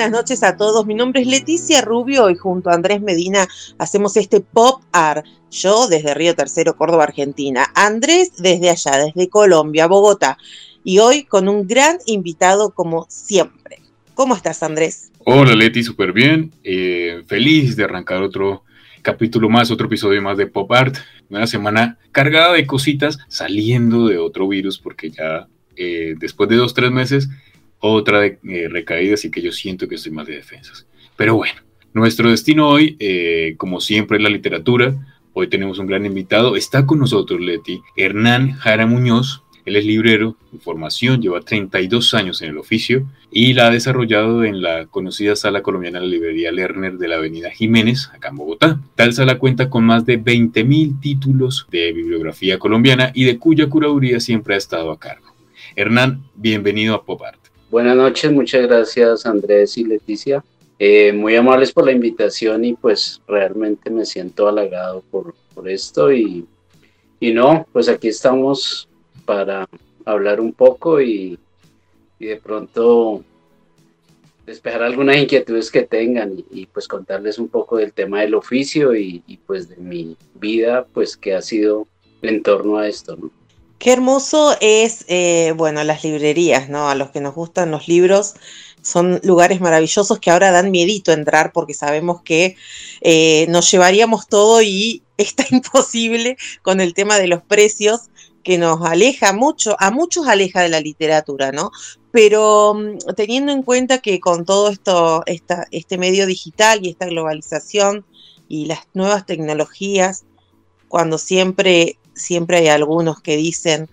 Buenas noches a todos. Mi nombre es Leticia Rubio y junto a Andrés Medina hacemos este Pop Art. Yo desde Río Tercero, Córdoba, Argentina. Andrés desde allá, desde Colombia, Bogotá. Y hoy con un gran invitado como siempre. ¿Cómo estás, Andrés? Hola, Leti, súper bien. Eh, feliz de arrancar otro capítulo más, otro episodio más de Pop Art. Una semana cargada de cositas, saliendo de otro virus, porque ya eh, después de dos, tres meses otra eh, recaída, así que yo siento que estoy más de defensas. Pero bueno, nuestro destino hoy, eh, como siempre, es la literatura. Hoy tenemos un gran invitado. Está con nosotros, Leti, Hernán Jara Muñoz. Él es librero de formación, lleva 32 años en el oficio y la ha desarrollado en la conocida sala colombiana de la librería Lerner de la Avenida Jiménez, acá en Bogotá. Tal sala cuenta con más de 20.000 títulos de bibliografía colombiana y de cuya curaduría siempre ha estado a cargo. Hernán, bienvenido a Pop Art. Buenas noches, muchas gracias Andrés y Leticia. Eh, muy amables por la invitación y pues realmente me siento halagado por, por esto y, y, no, pues aquí estamos para hablar un poco y, y de pronto despejar algunas inquietudes que tengan y, pues contarles un poco del tema del oficio y, y pues de mi vida pues que ha sido en torno a esto, ¿no? Qué hermoso es, eh, bueno, las librerías, ¿no? A los que nos gustan los libros, son lugares maravillosos que ahora dan miedito entrar porque sabemos que eh, nos llevaríamos todo y está imposible con el tema de los precios que nos aleja mucho, a muchos aleja de la literatura, ¿no? Pero um, teniendo en cuenta que con todo esto, esta, este medio digital y esta globalización y las nuevas tecnologías, cuando siempre siempre hay algunos que dicen,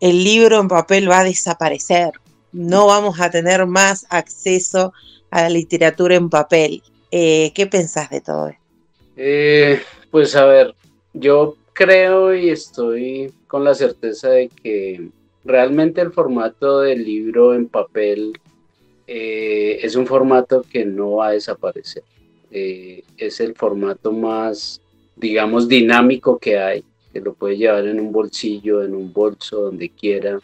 el libro en papel va a desaparecer, no vamos a tener más acceso a la literatura en papel. Eh, ¿Qué pensás de todo esto? Eh, pues a ver, yo creo y estoy con la certeza de que realmente el formato del libro en papel eh, es un formato que no va a desaparecer. Es el formato más, digamos, dinámico que hay que lo puede llevar en un bolsillo, en un bolso, donde quiera.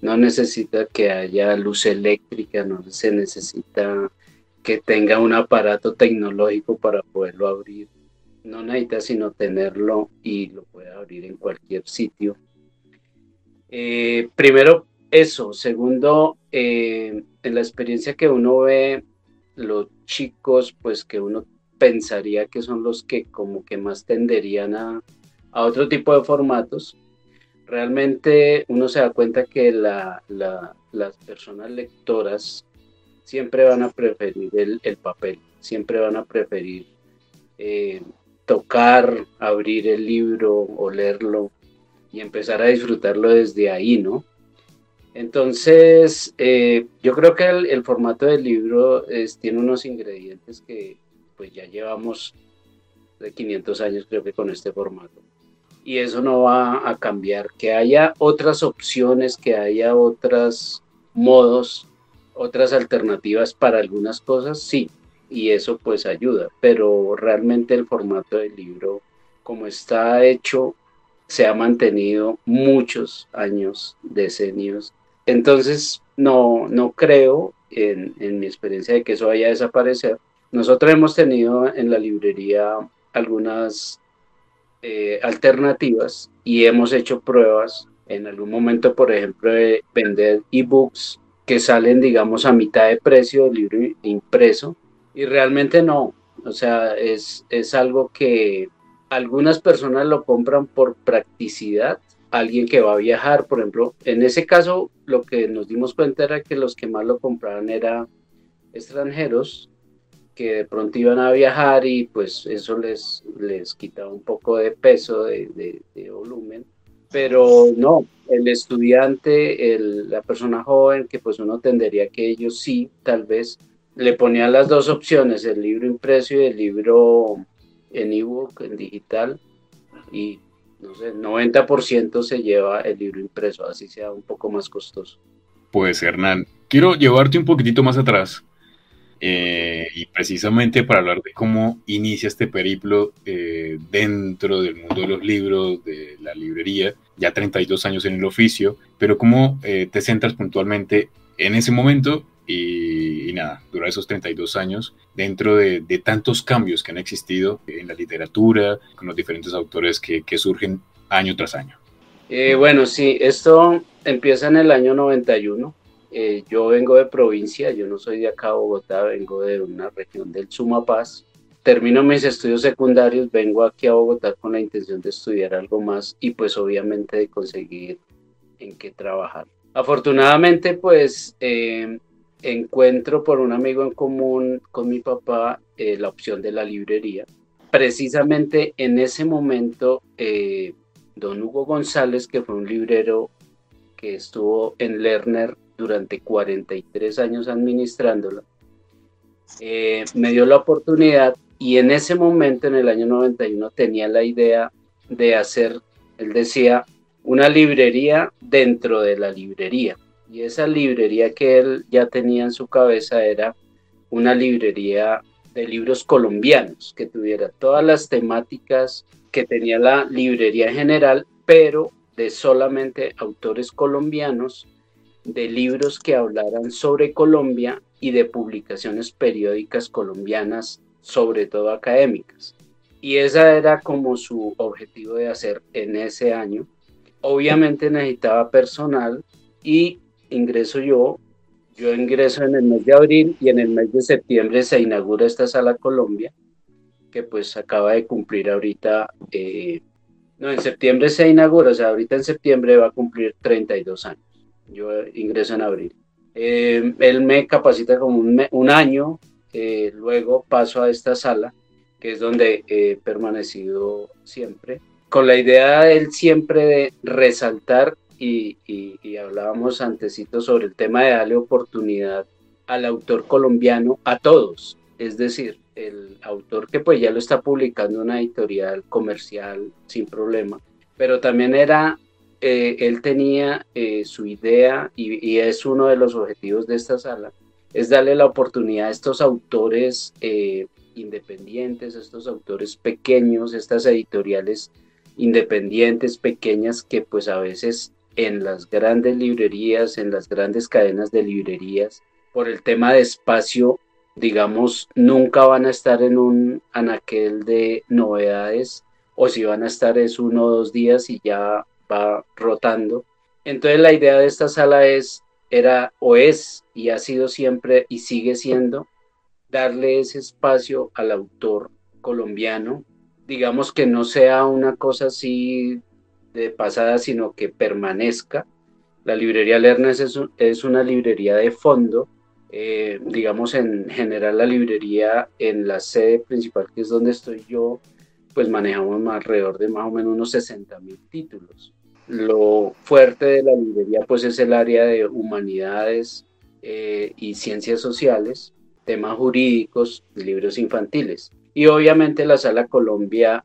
No necesita que haya luz eléctrica, no se necesita que tenga un aparato tecnológico para poderlo abrir. No necesita sino tenerlo y lo puede abrir en cualquier sitio. Eh, primero, eso. Segundo, eh, en la experiencia que uno ve, los chicos, pues que uno pensaría que son los que como que más tenderían a, a otro tipo de formatos, realmente uno se da cuenta que la, las personas lectoras siempre van a preferir el, el papel, siempre van a preferir eh, tocar, abrir el libro, o leerlo y empezar a disfrutarlo desde ahí, ¿no? Entonces, eh, yo creo que el, formato del libro tiene unos ingredientes que pues ya llevamos de 500 años creo que con este formato y eso no va a cambiar. Que haya otras opciones, que haya otros modos, otras alternativas para algunas cosas, sí, y eso pues ayuda, pero realmente el formato del libro, como está hecho, se ha mantenido muchos años, decenios. Entonces, no, no creo en, en mi experiencia de que eso vaya a desaparecer. Nosotros hemos tenido en la librería algunas eh, alternativas y hemos hecho pruebas en algún momento, por ejemplo, de vender ebooks que salen, digamos, a mitad de precio del libro impreso y realmente no. O sea, es, es algo que algunas personas lo compran por practicidad. Alguien que va a viajar, por ejemplo, en ese caso lo que nos dimos cuenta era que los que más lo compraban eran extranjeros que de pronto iban a viajar y pues eso les, les quitaba un poco de peso, de, de, volumen. Pero no, el estudiante, el, la persona joven, que pues uno tendería que ellos sí, tal vez le ponía las dos opciones, el libro impreso y el libro en ebook, en digital, y no sé, 90% se lleva el libro impreso, así sea un poco más costoso. Pues Hernán, quiero llevarte un poquitito más atrás eh, y precisamente para hablar de cómo inicia este periplo eh, dentro del mundo de los libros, de la librería, ya 32 años en el oficio, pero cómo eh, te centras puntualmente en ese momento y, nada, durante esos 32 años, dentro de, tantos cambios que han existido en la literatura, con los diferentes autores que, surgen año tras año. bueno, sí, esto empieza en el año 91 eh, yo vengo de provincia, yo no soy de acá Bogotá, vengo de una región del Sumapaz. Termino mis estudios secundarios, vengo aquí a Bogotá con la intención de estudiar algo más y pues obviamente de conseguir en qué trabajar. Afortunadamente pues eh, encuentro por un amigo en común con mi papá eh, la opción de la librería. Precisamente en ese momento, don Hugo González, que fue un librero que estuvo en Lerner durante 43 años administrándola, eh, me dio la oportunidad y en ese momento, en el año 91, tenía la idea de hacer, él decía, una librería dentro de la librería. Y esa librería que él ya tenía en su cabeza era una librería de libros colombianos, que tuviera todas las temáticas que tenía la librería general, pero de solamente autores colombianos de libros que hablaran sobre Colombia y de publicaciones periódicas colombianas, sobre todo académicas. Y esa era como su objetivo de hacer en ese año. Obviamente necesitaba personal y ingreso yo. Yo ingreso en el mes de abril y en el mes de septiembre se inaugura esta sala Colombia, que pues acaba de cumplir ahorita, eh, no, en septiembre se inaugura, o sea, ahorita en septiembre va a cumplir 32 años yo ingreso en abril. Eh, él me capacita como un, año, eh, luego paso a esta sala, que es donde he permanecido siempre, con la idea de él siempre de resaltar y, y, hablábamos antesito sobre el tema de darle oportunidad al autor colombiano, a todos, es decir, el autor que pues ya lo está publicando una editorial comercial sin problema, pero también era eh, él tenía eh, su idea y, es uno de los objetivos de esta sala, es darle la oportunidad a estos autores eh, independientes, estos autores pequeños, estas editoriales independientes, pequeñas, que pues a veces en las grandes librerías, en las grandes cadenas de librerías, por el tema de espacio, digamos, nunca van a estar en un anaquel de novedades, o si van a estar es uno o dos días y ya va rotando. Entonces la idea de esta sala es, era o es y ha sido siempre y sigue siendo darle ese espacio al autor colombiano, digamos que no sea una cosa así de pasada, sino que permanezca. La librería Lernes es, es una librería de fondo, eh, digamos en general la librería en la sede principal, que es donde estoy yo, pues manejamos alrededor de más o menos unos 60 mil títulos. Lo fuerte de la librería pues es el área de humanidades eh, y ciencias sociales, temas jurídicos, libros infantiles. Y obviamente la Sala Colombia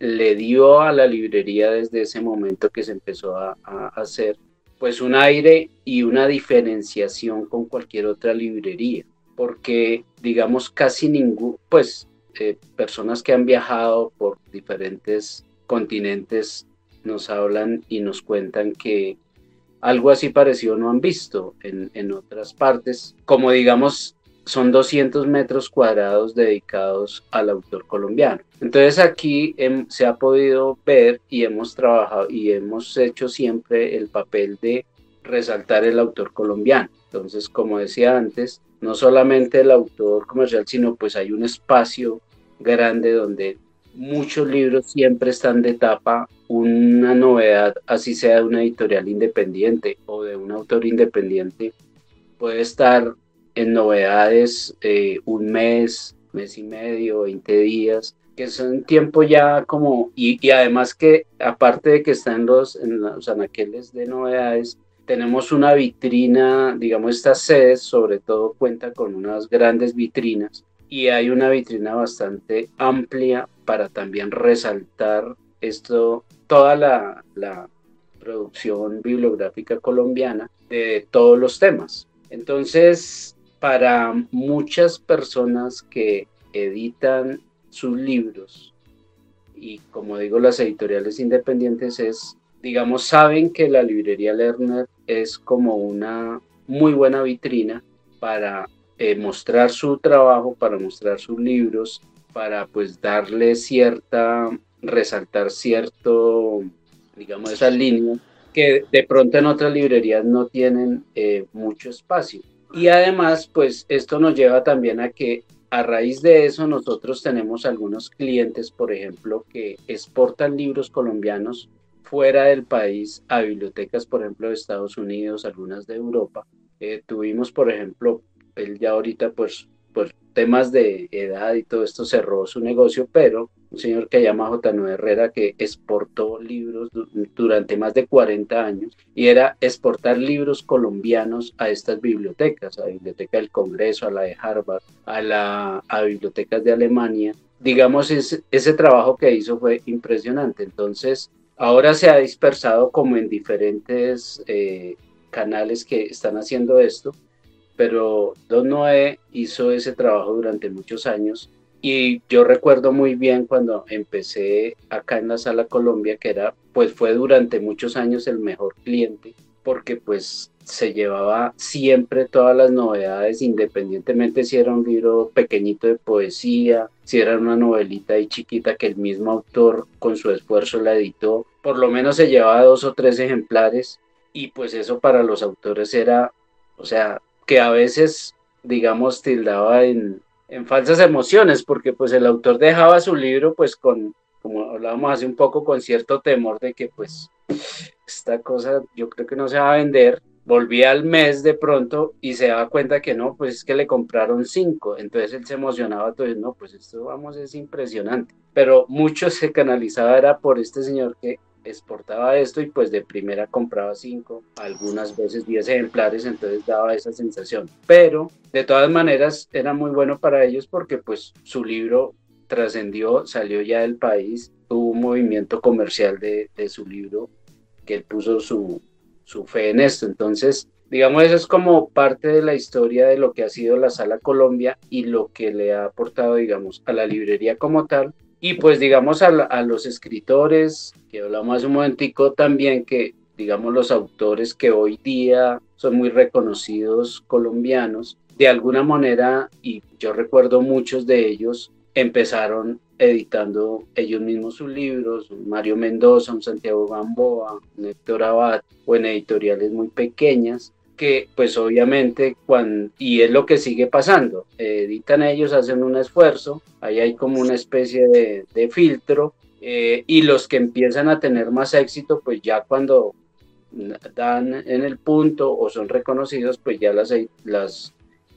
le dio a la librería desde ese momento que se empezó a, hacer pues un aire y una diferenciación con cualquier otra librería, porque digamos casi ningún, pues eh, personas que han viajado por diferentes continentes nos hablan y nos cuentan que algo así parecido no han visto en, otras partes, como digamos son 200 metros cuadrados dedicados al autor colombiano. Entonces aquí se ha podido ver y hemos trabajado y hemos hecho siempre el papel de resaltar el autor colombiano. Entonces, como decía antes, no solamente el autor comercial, sino pues hay un espacio grande donde muchos libros siempre están de tapa una novedad, así sea de una editorial independiente o de un autor independiente, puede estar en novedades eh, un mes, mes y medio, 20 días, que son tiempo ya como, y, además que aparte de que están los, en los anaqueles de novedades, tenemos una vitrina, digamos, estas sedes sobre todo cuenta con unas grandes vitrinas y hay una vitrina bastante amplia para también resaltar esto, toda la, la producción bibliográfica colombiana de todos los temas. Entonces, para muchas personas que editan sus libros, y como digo, las editoriales independientes es, digamos, saben que la librería Lerner es como una muy buena vitrina para eh, mostrar su trabajo, para mostrar sus libros, para pues darle cierta, resaltar cierto, digamos, esa línea que de pronto en otras librerías no tienen eh, mucho espacio. Y además, pues esto nos lleva también a que a raíz de eso nosotros tenemos algunos clientes, por ejemplo, que exportan libros colombianos fuera del país a bibliotecas, por ejemplo, de Estados Unidos, algunas de Europa. Eh, tuvimos, por ejemplo, él ya ahorita, pues, por temas de edad y todo esto cerró su negocio, pero un señor que llama J. Herrera que exportó libros durante más de 40 años y era exportar libros colombianos a estas bibliotecas, a la Biblioteca del Congreso, a la de Harvard, a, la, a bibliotecas de Alemania. Digamos, ese, ese trabajo que hizo fue impresionante. Entonces, ahora se ha dispersado como en diferentes eh, canales que están haciendo esto, pero Don Noé hizo ese trabajo durante muchos años y yo recuerdo muy bien cuando empecé acá en la Sala Colombia, que era, pues fue durante muchos años el mejor cliente, porque pues se llevaba siempre todas las novedades, independientemente si era un libro pequeñito de poesía, si era una novelita y chiquita que el mismo autor con su esfuerzo la editó, por lo menos se llevaba dos o tres ejemplares y pues eso para los autores era, o sea, que a veces, digamos, tildaba en, en falsas emociones, porque pues el autor dejaba su libro pues con, como hablábamos hace un poco, con cierto temor de que pues esta cosa yo creo que no se va a vender. Volvía al mes de pronto y se daba cuenta que no, pues es que le compraron cinco. Entonces él se emocionaba, entonces no, pues esto vamos, es impresionante. Pero mucho se canalizaba era por este señor que exportaba esto y pues de primera compraba cinco, algunas veces diez ejemplares, entonces daba esa sensación. Pero de todas maneras era muy bueno para ellos porque pues su libro trascendió, salió ya del país, hubo un movimiento comercial de, de su libro que él puso su, su fe en esto. Entonces, digamos, eso es como parte de la historia de lo que ha sido la Sala Colombia y lo que le ha aportado, digamos, a la librería como tal y pues digamos a, los escritores, que hablamos hace un momentico también, que digamos los autores que hoy día son muy reconocidos colombianos, de alguna manera, y yo recuerdo muchos de ellos, empezaron editando ellos mismos sus libros, Mario Mendoza, un Santiago Gamboa, un Héctor Abad, o en editoriales muy pequeñas, que pues obviamente cuando, y es lo que sigue pasando, editan ellos, hacen un esfuerzo, ahí hay como una especie de, filtro eh, y los que empiezan a tener más éxito pues ya cuando dan en el punto o son reconocidos pues ya las,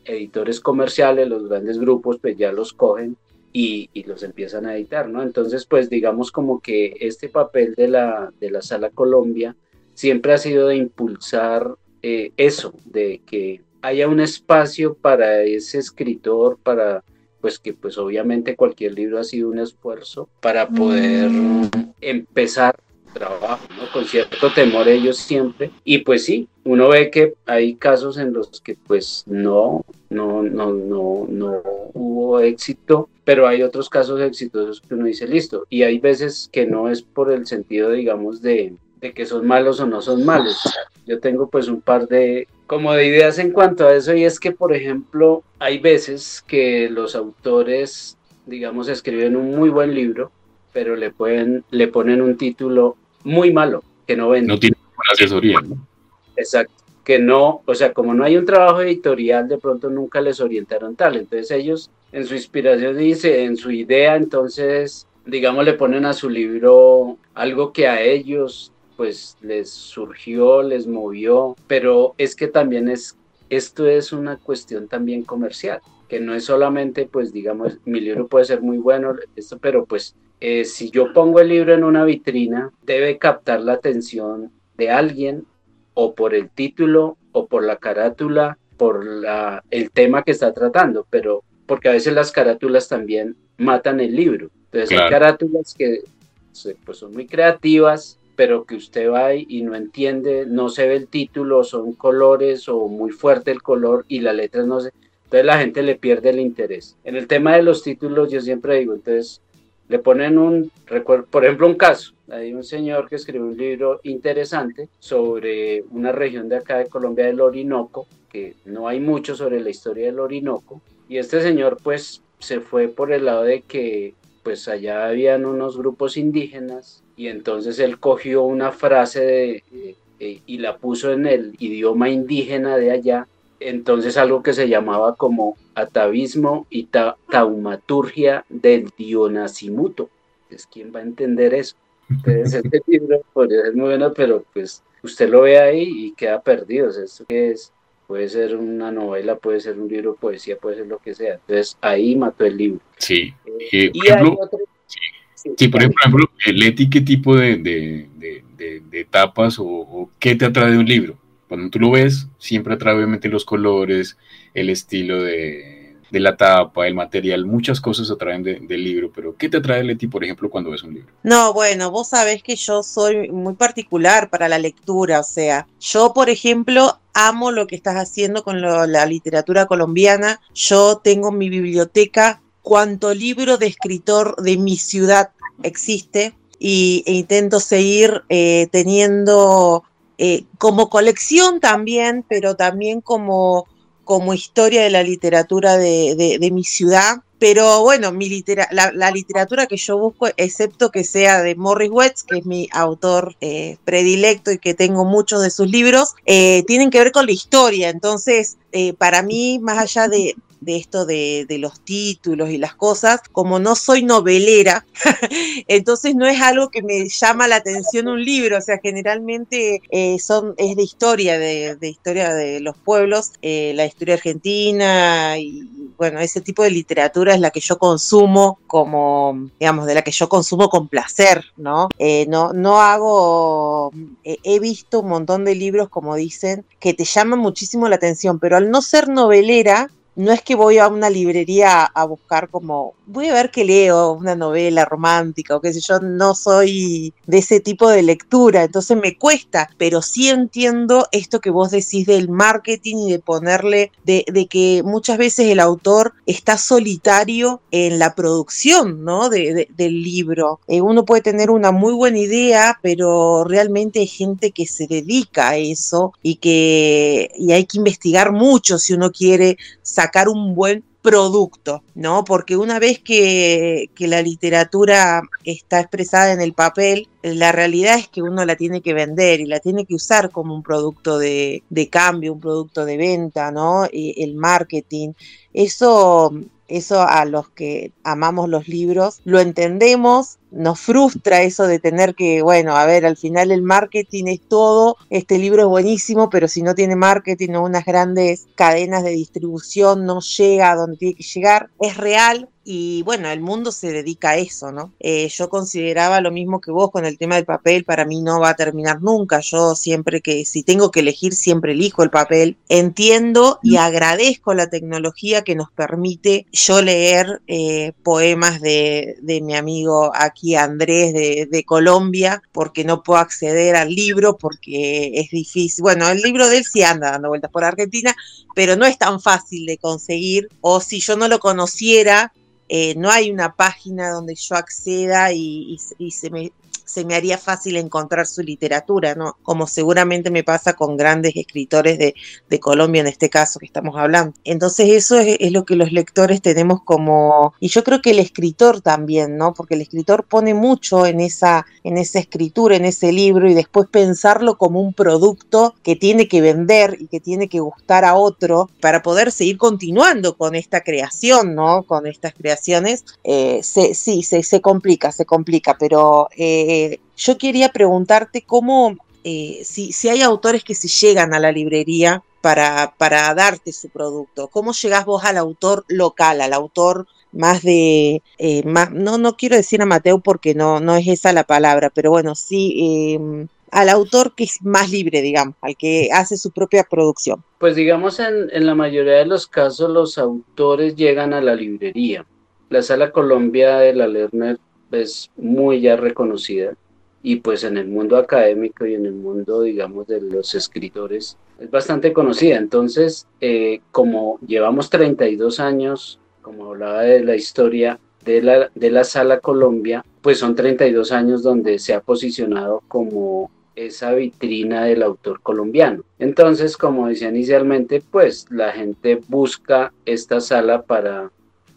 editores comerciales, los grandes grupos pues ya los cogen y, y, los empiezan a editar, ¿no? Entonces pues digamos como que este papel de la, de la Sala Colombia siempre ha sido de impulsar eh, eso, de que haya un espacio para ese escritor, para pues que pues obviamente cualquier libro ha sido un esfuerzo para poder mm. empezar trabajo, ¿no? Con cierto temor ellos siempre. Y pues sí, uno ve que hay casos en los que pues no, no, no, no, no hubo éxito, pero hay otros casos exitosos que uno dice listo. Y hay veces que no es por el sentido, digamos, de, de que son malos o no son malos. Yo tengo pues un par de como de ideas en cuanto a eso y es que por ejemplo hay veces que los autores digamos escriben un muy buen libro pero le pueden le ponen un título muy malo que no vende. No tiene buena asesoría. Exacto, que no, o sea, como no hay un trabajo editorial, de pronto nunca les orientaron tal. Entonces ellos en su inspiración dice, en su idea, entonces digamos le ponen a su libro algo que a ellos pues les surgió, les movió, pero es que también es, esto es una cuestión también comercial, que no es solamente, pues digamos, mi libro puede ser muy bueno, esto, pero pues eh, si yo pongo el libro en una vitrina, debe captar la atención de alguien o por el título o por la carátula, por la, el tema que está tratando, pero porque a veces las carátulas también matan el libro. Entonces hay carátulas que pues, son muy creativas, pero que usted va y no entiende, no se ve el título, son colores o muy fuerte el color y la letra no se... Entonces la gente le pierde el interés. En el tema de los títulos yo siempre digo, entonces le ponen un, por ejemplo, un caso. Hay un señor que escribió un libro interesante sobre una región de acá de Colombia, del Orinoco, que no hay mucho sobre la historia del Orinoco. Y este señor pues se fue por el lado de que pues allá habían unos grupos indígenas y entonces él cogió una frase de, eh, eh, y la puso en el idioma indígena de allá, entonces algo que se llamaba como atavismo y taumaturgia del Dionasimuto. Es quién va a entender eso. Entonces este libro podría ser muy bueno, pero pues usted lo ve ahí y queda perdido. esto es, puede ser una novela, puede ser un libro de poesía, puede ser lo que sea. Entonces ahí mató el libro. Sí. Eh, y otro, Sí, por ejemplo, Leti, ¿qué tipo de, de, de, de etapas o, qué te atrae de un libro? Cuando tú lo ves, siempre atrae obviamente los colores, el estilo de, la tapa, el material, muchas cosas atraen del libro, pero ¿qué te atrae Leti, por ejemplo, cuando ves un libro? No, bueno, vos sabés que yo soy muy particular para la lectura, o sea, yo, por ejemplo, amo lo que estás haciendo con la literatura colombiana, yo tengo mi biblioteca cuanto libro de escritor de mi ciudad existe y, e intento seguir eh, teniendo eh, como colección también, pero también como, como historia de la literatura de, mi ciudad. Pero bueno, mi la, literatura que yo busco, excepto que sea de Morris Wetz, que es mi autor eh, predilecto y que tengo muchos de sus libros, tienen que ver con la historia. Entonces, para mí, más allá de, de esto de, los títulos y las cosas, como no soy novelera, entonces no es algo que me llama la atención un libro, o sea, generalmente eh, son, es de historia, de, historia de los pueblos, eh, la historia argentina y bueno, ese tipo de literatura es la que yo consumo como, digamos, de la que yo consumo con placer, ¿no? Eh, no, no hago, he visto un montón de libros, como dicen, que te llaman muchísimo la atención, pero al no ser novelera, no es que voy a una librería a buscar como, voy a ver qué leo, una novela romántica o qué sé yo, no soy de ese tipo de lectura, entonces me cuesta, pero sí entiendo esto que vos decís del marketing y de ponerle, de, que muchas veces el autor está solitario en la producción, ¿no? del libro. Eh, uno puede tener una muy buena idea, pero realmente hay gente que se dedica a eso y que y hay que investigar mucho si uno quiere sacar un buen producto, ¿no? Porque una vez que, la literatura está expresada en el papel, la realidad es que uno la tiene que vender y la tiene que usar como un producto de, de cambio, un producto de venta, ¿no? el marketing. Eso eso a los que amamos los libros lo entendemos, nos frustra eso de tener que, bueno, a ver, al final el marketing es todo, este libro es buenísimo, pero si no tiene marketing unas grandes cadenas de distribución no llega a donde tiene que llegar, es real, y bueno, el mundo se dedica a eso, ¿no? Eh, yo consideraba lo mismo que vos con el tema del papel, para mí no va a terminar nunca, yo siempre que, si tengo que elegir, siempre elijo el papel. Entiendo y agradezco la tecnología que nos permite yo leer eh, poemas de, mi amigo aquí Andrés de, Colombia, porque no puedo acceder al libro, porque es difícil. Bueno, el libro de él sí anda dando vueltas por Argentina, pero no es tan fácil de conseguir, o si yo no lo conociera, eh, no hay una página donde yo acceda y, se, me, se me haría fácil encontrar su literatura, ¿no? Como seguramente me pasa con grandes escritores de, Colombia en este caso que estamos hablando. Entonces eso es, lo que los lectores tenemos como, y yo creo que el escritor también, ¿no? Porque el escritor pone mucho en esa, en esa escritura, en ese libro y después pensarlo como un producto que tiene que vender y que tiene que gustar a otro para poder seguir continuando con esta creación, ¿no? Con estas creaciones. Eh, sí, se, se, complica, se complica, pero... Eh, yo quería preguntarte cómo, eh, si, si, hay autores que se llegan a la librería para, para darte su producto, ¿cómo llegás vos al autor local, al autor más de, eh, más, no, no quiero decir amateur porque no, no es esa la palabra, pero bueno, sí, em, al autor que es más libre, digamos, al que hace su propia producción? Pues digamos, en, en la mayoría de los casos los autores llegan a la librería. La Sala Colombia de la Lerner es muy ya reconocida y pues en el mundo académico y en el mundo, digamos, de los escritores es bastante conocida. Entonces, eh, como llevamos 32 años, como hablaba de la historia de la, de la Sala Colombia, pues son 32 años donde se ha posicionado como esa vitrina del autor colombiano. Entonces, como decía inicialmente, pues la gente busca esta sala para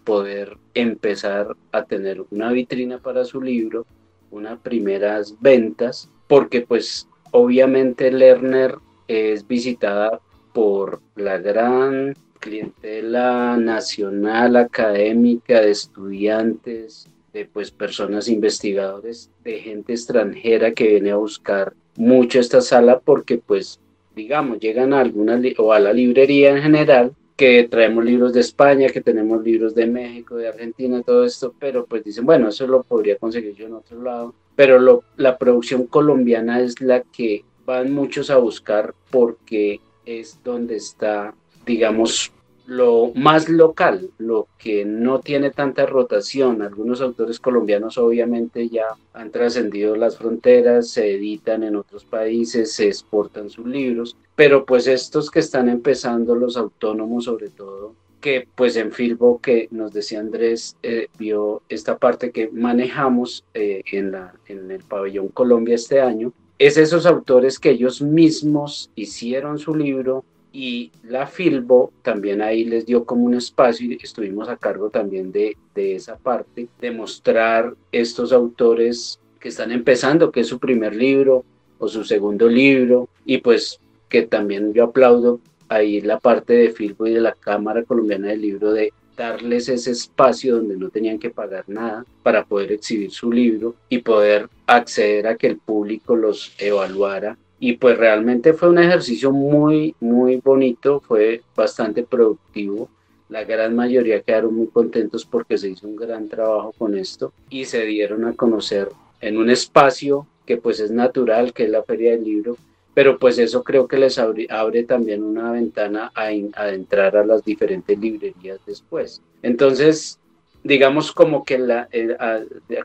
poder empezar a tener una vitrina para su libro, unas primeras ventas, porque pues obviamente Lerner es visitada por la gran clientela nacional académica de estudiantes, de pues personas investigadores, de gente extranjera que viene a buscar mucho esta sala porque pues digamos llegan a alguna o a la librería en general que traemos libros de España, que tenemos libros de México, de Argentina, todo esto, pero pues dicen, bueno, eso lo podría conseguir yo en otro lado, pero lo, la producción colombiana es la que van muchos a buscar porque es donde está, digamos, lo más local, lo que no tiene tanta rotación. Algunos autores colombianos obviamente ya han trascendido las fronteras, se editan en otros países, se exportan sus libros, pero pues estos que están empezando, los autónomos sobre todo, que pues en Filbo que nos decía Andrés, eh, vio esta parte que manejamos eh, en, la, en el pabellón Colombia este año, es esos autores que ellos mismos hicieron su libro, y la Filbo también ahí les dio como un espacio y estuvimos a cargo también de, de esa parte, de mostrar estos autores que están empezando, que es su primer libro o su segundo libro, y pues que también yo aplaudo ahí la parte de Filbo y de la Cámara Colombiana del Libro de darles ese espacio donde no tenían que pagar nada para poder exhibir su libro y poder acceder a que el público los evaluara y pues realmente fue un ejercicio muy, muy bonito, fue bastante productivo. La gran mayoría quedaron muy contentos porque se hizo un gran trabajo con esto y se dieron a conocer en un espacio que pues es natural, que es la Feria del Libro, pero pues eso creo que les abre, también una ventana a, entrar a las diferentes librerías después. Entonces, digamos como que la,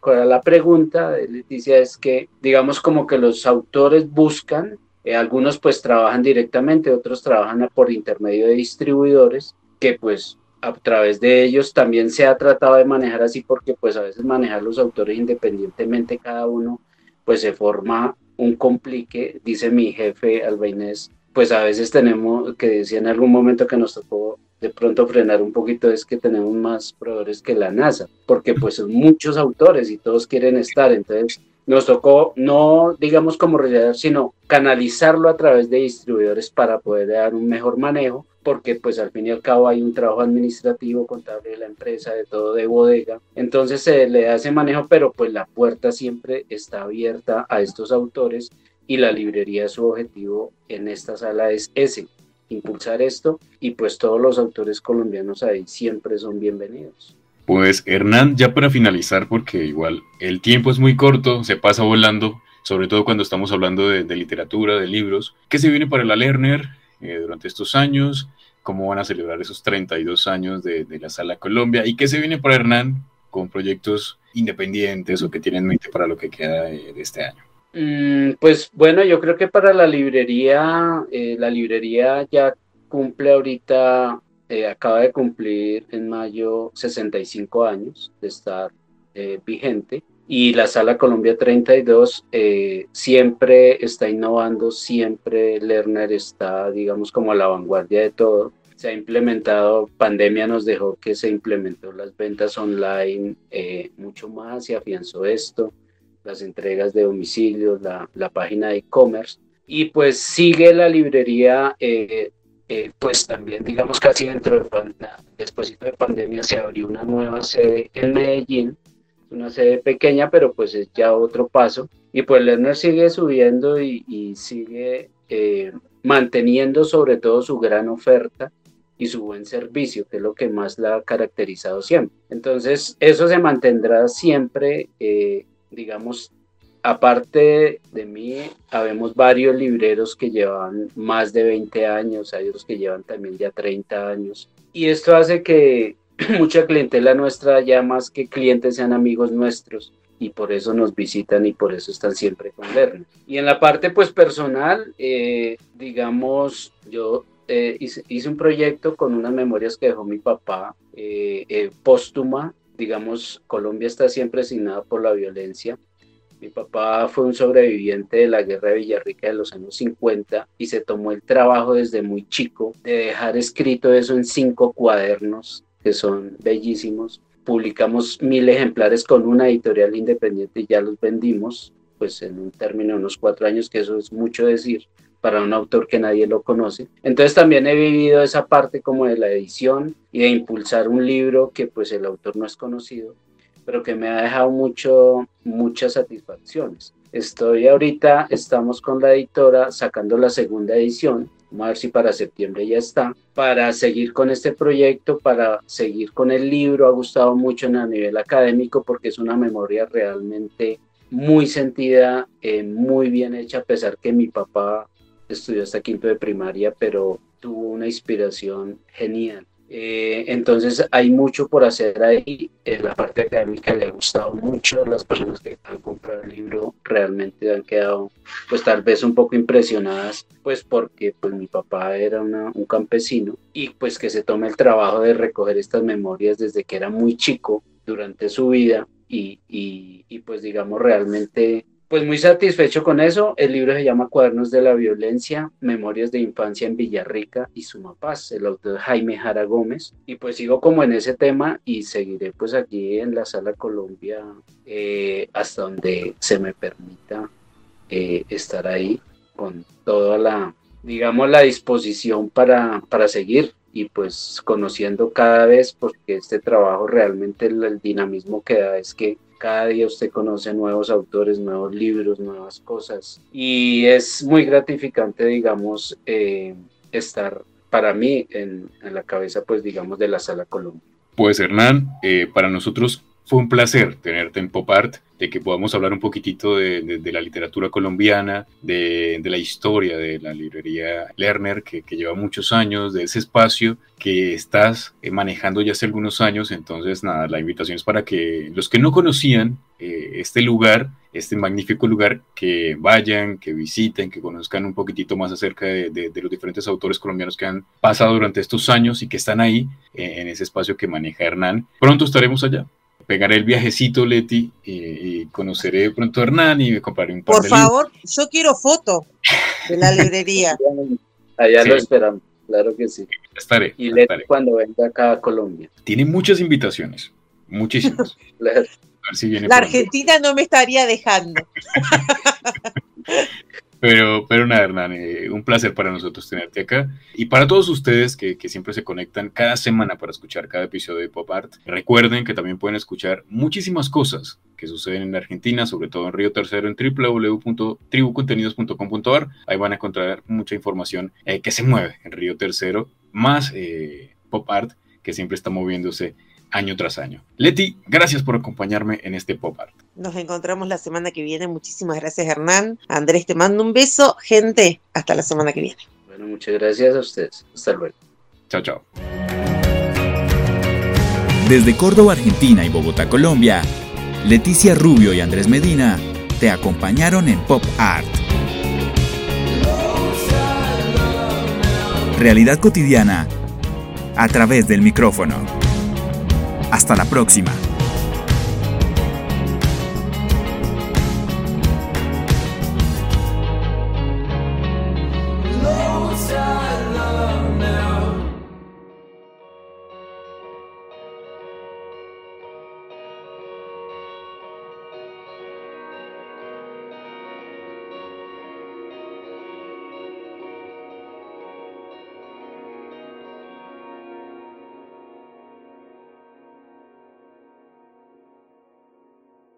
la pregunta de Leticia es que digamos como que los autores buscan, eh, algunos pues trabajan directamente, otros trabajan por intermedio de distribuidores que pues a través de ellos también se ha tratado de manejar así porque pues a veces manejar los autores independientemente cada uno pues se forma un complique, dice mi jefe Albainés, pues a veces tenemos que decía en algún momento que nos tocó de pronto frenar un poquito es que tenemos más proveedores que la NASA, porque pues son muchos autores y todos quieren estar, entonces nos tocó no digamos como rellenar, sino canalizarlo a través de distribuidores para poder dar un mejor manejo, porque pues al fin y al cabo hay un trabajo administrativo, contable de la empresa, de todo de bodega, entonces se le da ese manejo, pero pues la puerta siempre está abierta a estos autores y la librería su objetivo en esta sala es ese, impulsar esto y pues todos los autores colombianos ahí siempre son bienvenidos. Pues Hernán, ya para finalizar, porque igual el tiempo es muy corto, se pasa volando, sobre todo cuando estamos hablando de, literatura, de libros, ¿qué se viene para la Lerner eh, durante estos años? ¿Cómo van a celebrar esos 32 años de, la Sala Colombia? ¿Y qué se viene para Hernán con proyectos independientes o que tienen en mente para lo que queda de este año? Mm, pues bueno, yo creo que para la librería, eh, la librería ya cumple ahorita, eh, acaba de cumplir en mayo 65 años de estar eh, vigente y la Sala Colombia 32 siempre está innovando, siempre Lerner está, digamos, como a la vanguardia de todo. Se ha implementado, pandemia nos dejó que se implementó las ventas online mucho más y afianzó esto las entregas de domicilio, la, la página de e-commerce. Y pues sigue la librería, eh, eh, pues también digamos casi dentro de, después de pandemia se abrió una nueva sede en Medellín, una sede pequeña, pero pues es ya otro paso. Y pues Lerner sigue subiendo y, y sigue eh, manteniendo sobre todo su gran oferta y su buen servicio, que es lo que más la ha caracterizado siempre. Entonces, eso se mantendrá siempre digamos, aparte de mí, habemos varios libreros que llevan más de 20 años, hay otros que llevan también ya 30 años. Y esto hace que mucha clientela nuestra, ya más que clientes, sean amigos nuestros y por eso nos visitan y por eso están siempre con Lerner. Y en la parte pues personal, eh, digamos, yo eh, hice, un proyecto con unas memorias que dejó mi papá, eh, póstuma, digamos, Colombia está siempre asignada por la violencia. Mi papá fue un sobreviviente de la guerra de Villarrica de los años 50 y se tomó el trabajo desde muy chico de dejar escrito eso en cinco cuadernos que son bellísimos publicamos mil ejemplares con una editorial independiente y ya los vendimos, pues en un término de unos cuatro años, que eso es mucho decir para un autor que nadie lo conoce. Entonces también he vivido esa parte como de la edición y de impulsar un libro que pues el autor no es conocido, pero que me ha dejado mucho, muchas satisfacciones. Estoy ahorita, estamos con la editora sacando la segunda edición Vamos a ver si para septiembre ya está. Para seguir con este proyecto, para seguir con el libro, ha gustado mucho a nivel académico porque es una memoria realmente muy sentida, eh, muy bien hecha, a pesar que mi papá estudió hasta quinto de primaria, pero tuvo una inspiración genial. Eh, entonces hay mucho por hacer ahí. En la parte académica le ha gustado mucho. Las personas que han comprado el libro realmente han quedado, pues tal vez un poco impresionadas, pues porque pues mi papá era un campesino y pues que se tome el trabajo de recoger estas memorias desde que era muy chico durante su vida y, y, y pues digamos realmente pues muy satisfecho con eso. El libro se llama Cuadernos de la Violencia, Memorias de Infancia en Villarrica y Sumapaz, el autor Jaime Jara Gómez. Y pues sigo como en ese tema y seguiré pues aquí en la Sala Colombia eh, hasta donde se me permita eh, estar ahí con toda la, digamos, la disposición para, para seguir y pues conociendo cada vez, porque este trabajo realmente el dinamismo que da es que cada día usted conoce nuevos autores, nuevos libros, nuevas cosas. Y es muy gratificante, digamos, eh, estar para mí en, la cabeza, pues, digamos, de la Sala Colombia. Pues, Hernán, eh, para nosotros fue un placer tenerte en Pop Art, de que podamos hablar un poquitito de, la literatura colombiana, de, la historia de la librería Lerner, que, lleva muchos años, de ese espacio que estás eh, manejando ya hace algunos años. Entonces, nada, la invitación es para que los que no conocían eh, este lugar, este magnífico lugar, que vayan, que visiten, que conozcan un poquitito más acerca de, los diferentes autores colombianos que han pasado durante estos años y que están ahí eh, en ese espacio que maneja Hernán. Pronto estaremos allá pegaré el viajecito, Leti, y, conoceré pronto a Hernán y me compraré un par Por favor, yo quiero foto de la librería. Allá lo esperamos, claro que sí. Estaré. Y Leti cuando venga acá a Colombia. Tiene muchas invitaciones, muchísimas. la Argentina no me estaría dejando. Pero, pero nada, Hernán, eh, un placer para nosotros tenerte acá. Y para todos ustedes que, siempre se conectan cada semana para escuchar cada episodio de Pop Art, recuerden que también pueden escuchar muchísimas cosas que suceden en Argentina, sobre todo en Río Tercero, en www.tribucontenidos.com.ar. Ahí van a encontrar mucha información eh, que se mueve en Río Tercero, más eh, Pop Art, que siempre está moviéndose año tras año. Leti, gracias por acompañarme en este pop art. Nos encontramos la semana que viene. Muchísimas gracias, Hernán. Andrés, te mando un beso. Gente, hasta la semana que viene. Bueno, muchas gracias a ustedes. Hasta luego. Chao, chao. Desde Córdoba, Argentina y Bogotá, Colombia, Leticia Rubio y Andrés Medina te acompañaron en Pop Art. Realidad cotidiana a través del micrófono. Hasta la próxima.